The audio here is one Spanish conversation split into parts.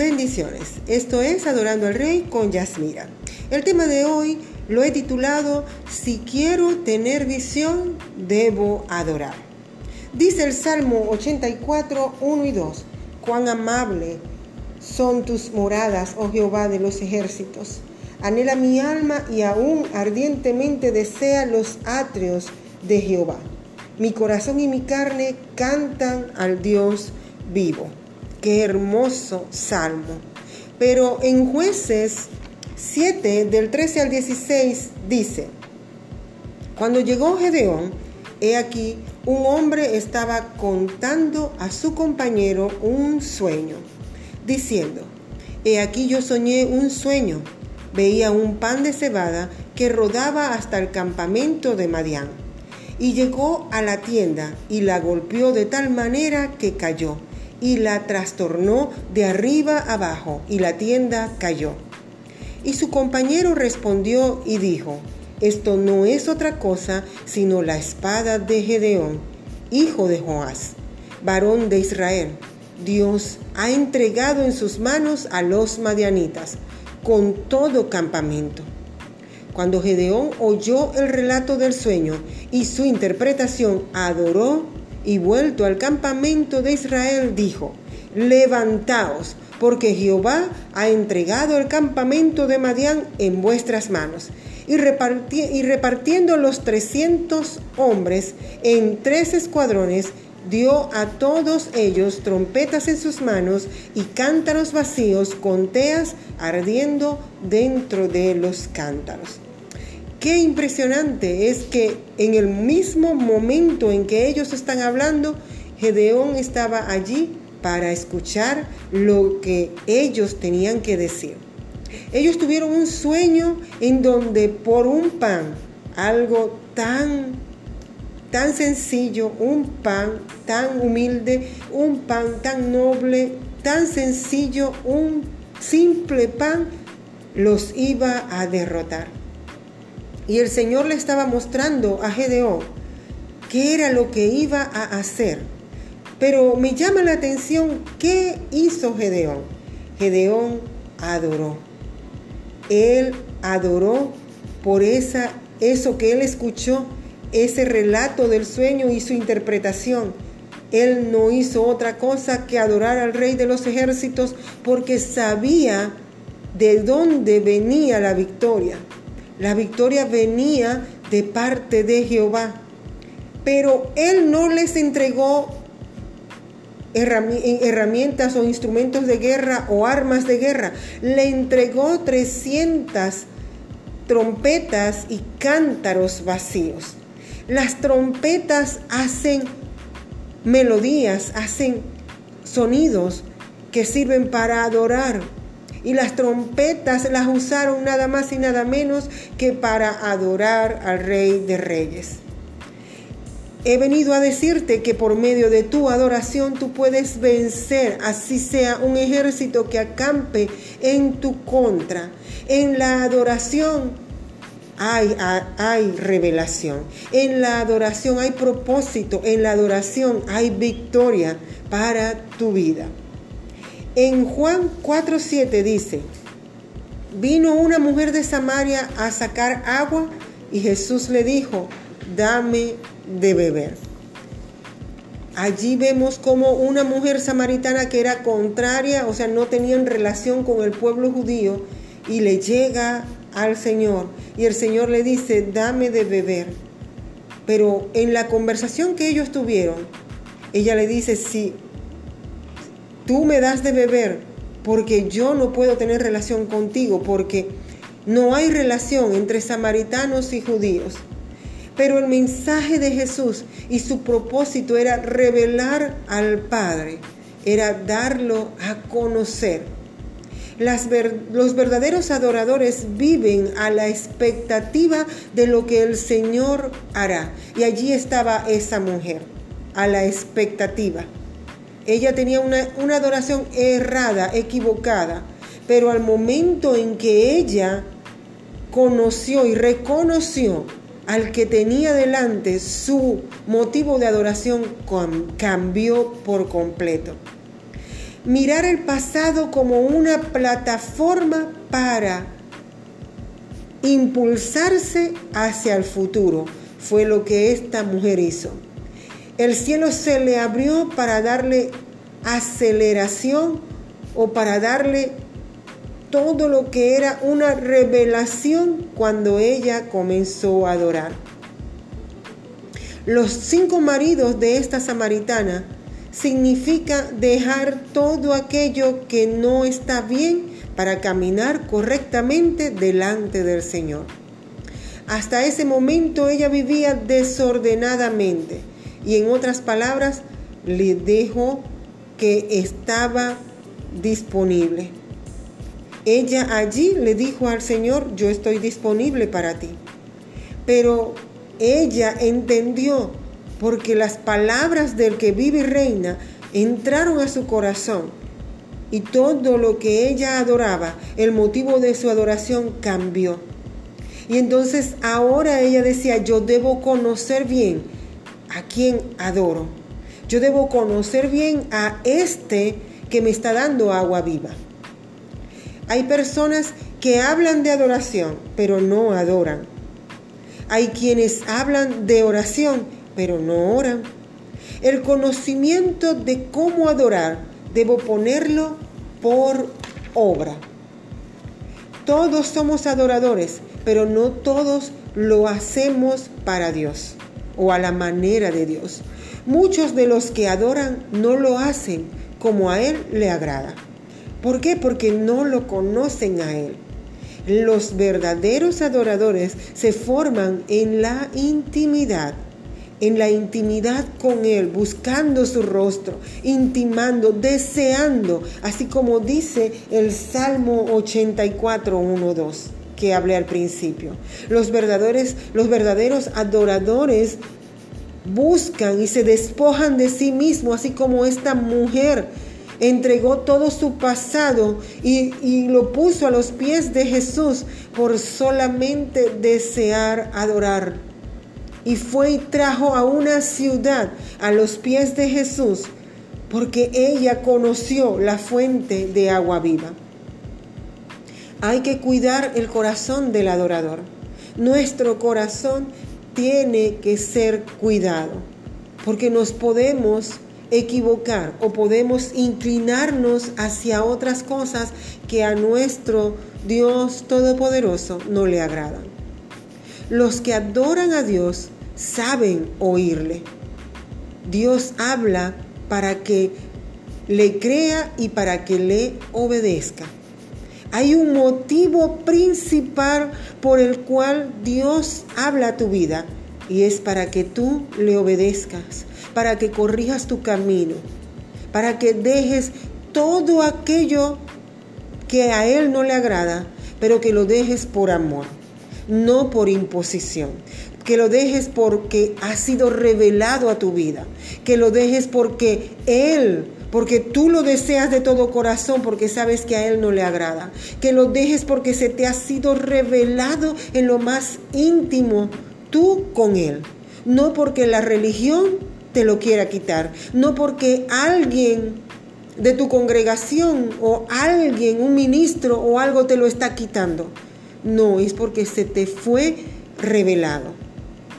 Bendiciones. Esto es Adorando al Rey con Yasmira. El tema de hoy lo he titulado Si quiero tener visión, debo adorar. Dice el Salmo 84, 1 y 2. Cuán amable son tus moradas, oh Jehová de los ejércitos. Anhela mi alma y aún ardientemente desea los atrios de Jehová. Mi corazón y mi carne cantan al Dios vivo. Qué hermoso salmo. Pero en jueces 7 del 13 al 16 dice, cuando llegó Gedeón, he aquí, un hombre estaba contando a su compañero un sueño, diciendo, he aquí yo soñé un sueño, veía un pan de cebada que rodaba hasta el campamento de Madián, y llegó a la tienda y la golpeó de tal manera que cayó y la trastornó de arriba abajo y la tienda cayó. Y su compañero respondió y dijo, esto no es otra cosa sino la espada de Gedeón, hijo de Joás, varón de Israel. Dios ha entregado en sus manos a los madianitas con todo campamento. Cuando Gedeón oyó el relato del sueño y su interpretación, adoró y vuelto al campamento de Israel dijo, levantaos, porque Jehová ha entregado el campamento de Madián en vuestras manos. Y, y repartiendo los trescientos hombres en tres escuadrones, dio a todos ellos trompetas en sus manos y cántaros vacíos con teas ardiendo dentro de los cántaros. Qué impresionante es que en el mismo momento en que ellos están hablando, Gedeón estaba allí para escuchar lo que ellos tenían que decir. Ellos tuvieron un sueño en donde por un pan, algo tan tan sencillo, un pan tan humilde, un pan tan noble, tan sencillo, un simple pan los iba a derrotar. Y el Señor le estaba mostrando a Gedeón qué era lo que iba a hacer. Pero me llama la atención qué hizo Gedeón. Gedeón adoró. Él adoró por esa, eso que él escuchó, ese relato del sueño y su interpretación. Él no hizo otra cosa que adorar al rey de los ejércitos porque sabía de dónde venía la victoria. La victoria venía de parte de Jehová. Pero Él no les entregó herramientas o instrumentos de guerra o armas de guerra. Le entregó 300 trompetas y cántaros vacíos. Las trompetas hacen melodías, hacen sonidos que sirven para adorar y las trompetas las usaron nada más y nada menos que para adorar al Rey de Reyes. He venido a decirte que por medio de tu adoración tú puedes vencer, así sea un ejército que acampe en tu contra. En la adoración hay, hay, revelación. En la adoración hay propósito. En la adoración hay victoria para tu vida. En Juan 4:7 dice, vino una mujer de Samaria a sacar agua y Jesús le dijo, dame de beber. Allí vemos como una mujer samaritana que era contraria, o sea, no tenían relación con el pueblo judío, y le llega al Señor y el Señor le dice, dame de beber. Pero en la conversación que ellos tuvieron, ella le dice, sí, tú me das de beber porque yo no puedo tener relación contigo, porque no hay relación entre samaritanos y judíos. Pero el mensaje de Jesús y su propósito era revelar al Padre, era darlo a conocer. los verdaderos adoradores viven a la expectativa de lo que el Señor hará. Y allí estaba esa mujer, a la expectativa. Ella tenía una, adoración errada, equivocada, pero al momento en que ella conoció y reconoció al que tenía delante, su motivo de adoración cambió por completo. mirar el pasado como una plataforma para impulsarse hacia el futuro. Fue lo que esta mujer hizo. El cielo se le abrió para darle aceleración o para darle todo lo que era una revelación cuando ella comenzó a adorar. Los cinco maridos de esta samaritana significa dejar todo aquello que no está bien para caminar correctamente delante del Señor. Hasta ese momento ella vivía desordenadamente y en otras palabras le dijo que estaba disponible. Ella allí le dijo al Señor, yo estoy disponible para ti. Pero ella entendió porque las palabras del que vive y reina entraron a su corazón y todo lo que ella adoraba, el motivo de su adoración cambió. Y entonces ahora ella decía, yo debo conocer bien a quien adoro. Yo debo conocer bien a este que me está dando agua viva. Hay personas que hablan de adoración, pero no adoran. Hay quienes hablan de oración, pero no oran. El conocimiento de cómo adorar debo ponerlo por obra. Todos somos adoradores, pero no todos lo hacemos para Dios o a la manera de Dios. Muchos de los que adoran no lo hacen como a Él le agrada. ¿Por qué? Porque no lo conocen a Él. Los verdaderos adoradores se forman en la intimidad en la intimidad con Él, buscando su rostro, intimando, deseando, así como dice el Salmo 84, 1, 2 que hablé al principio. Los verdaderos, los verdaderos adoradores buscan y se despojan de sí mismos, así como esta mujer entregó todo su pasado y, y, lo puso a los pies de Jesús por solamente desear adorar y fue y trajo a una ciudad a los pies de Jesús porque ella conoció la fuente de agua viva. Hay que cuidar el corazón del adorador. Nuestro corazón tiene que ser cuidado porque nos podemos equivocar o podemos inclinarnos hacia otras cosas que a nuestro Dios Todopoderoso no le agradan. Los que adoran a Dios saben oírle. Dios habla para que le crea y para que le obedezca. Hay un motivo principal por el cual Dios habla a tu vida y es para que tú le obedezcas, para que corrijas tu camino, para que dejes todo aquello que a Él no le agrada, pero que lo dejes por amor no por imposición. Que lo dejes porque ha sido revelado a tu vida. Que lo dejes porque Él, porque tú lo deseas de todo corazón, porque sabes que a Él no le agrada. Que lo dejes porque se te ha sido revelado en lo más íntimo tú con Él. No porque la religión te lo quiera quitar. No porque alguien de tu congregación o alguien, un ministro o algo te lo está quitando no, es porque se te fue revelado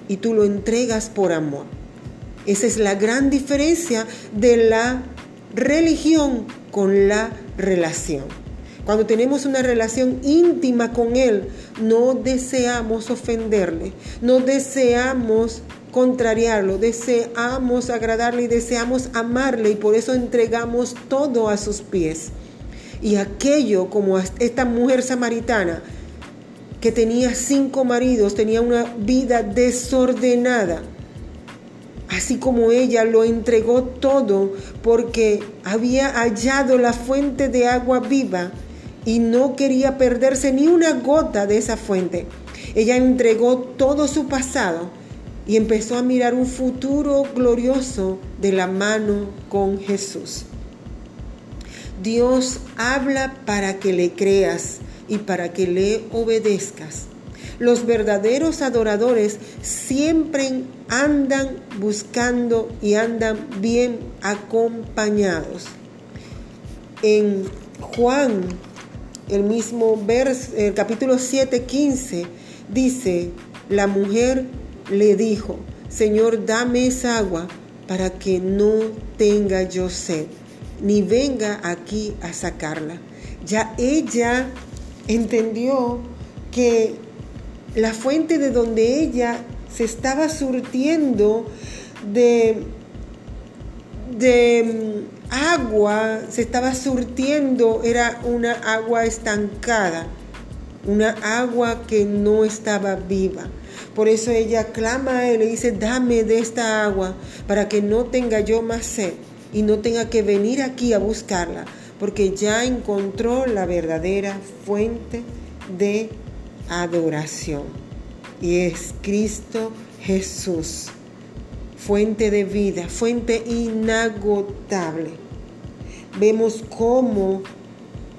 y tú lo entregas por amor. Esa es la gran diferencia de la religión con la relación. Cuando tenemos una relación íntima con Él, no deseamos ofenderle, no deseamos contrariarlo, deseamos agradarle y deseamos amarle y por eso entregamos todo a sus pies. Y aquello como esta mujer samaritana, que tenía cinco maridos, tenía una vida desordenada. Así como ella lo entregó todo porque había hallado la fuente de agua viva y no quería perderse ni una gota de esa fuente. Ella entregó todo su pasado y empezó a mirar un futuro glorioso de la mano con Jesús. Dios habla para que le creas y para que le obedezcas. Los verdaderos adoradores siempre andan buscando y andan bien acompañados. En Juan, el mismo verso, el capítulo 7, 15, dice, la mujer le dijo, Señor, dame esa agua para que no tenga yo sed, ni venga aquí a sacarla. Ya ella entendió que la fuente de donde ella se estaba surtiendo de, mm, agua, se estaba surtiendo, era una agua estancada, una agua que no estaba viva. Por eso ella clama y le dice, dame de esta agua para que no tenga yo más sed y no tenga que venir aquí a buscarla, porque ya encontró la verdadera fuente de adoración. Y es Cristo Jesús, fuente de vida, fuente inagotable. Vemos cómo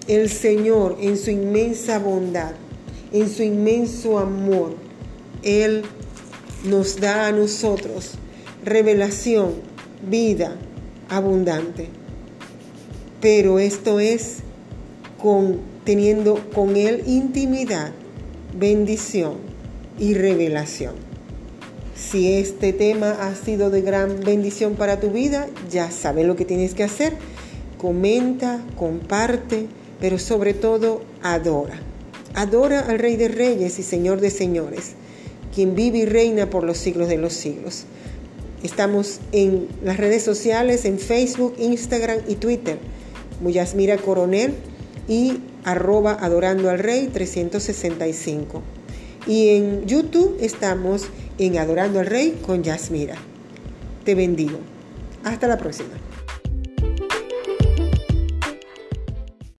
el Señor en su inmensa bondad, en su inmenso amor, Él nos da a nosotros revelación, vida abundante. Pero esto es con teniendo con Él intimidad, bendición y revelación. Si este tema ha sido de gran bendición para tu vida, ya sabes lo que tienes que hacer. Comenta, comparte, pero sobre todo adora. Adora al Rey de Reyes y Señor de Señores, quien vive y reina por los siglos de los siglos. Estamos en las redes sociales, en Facebook, Instagram y Twitter. Muyasmira Coronel y arroba adorando al rey 365. Y en YouTube estamos en Adorando al Rey con Yasmira. Te bendigo. Hasta la próxima.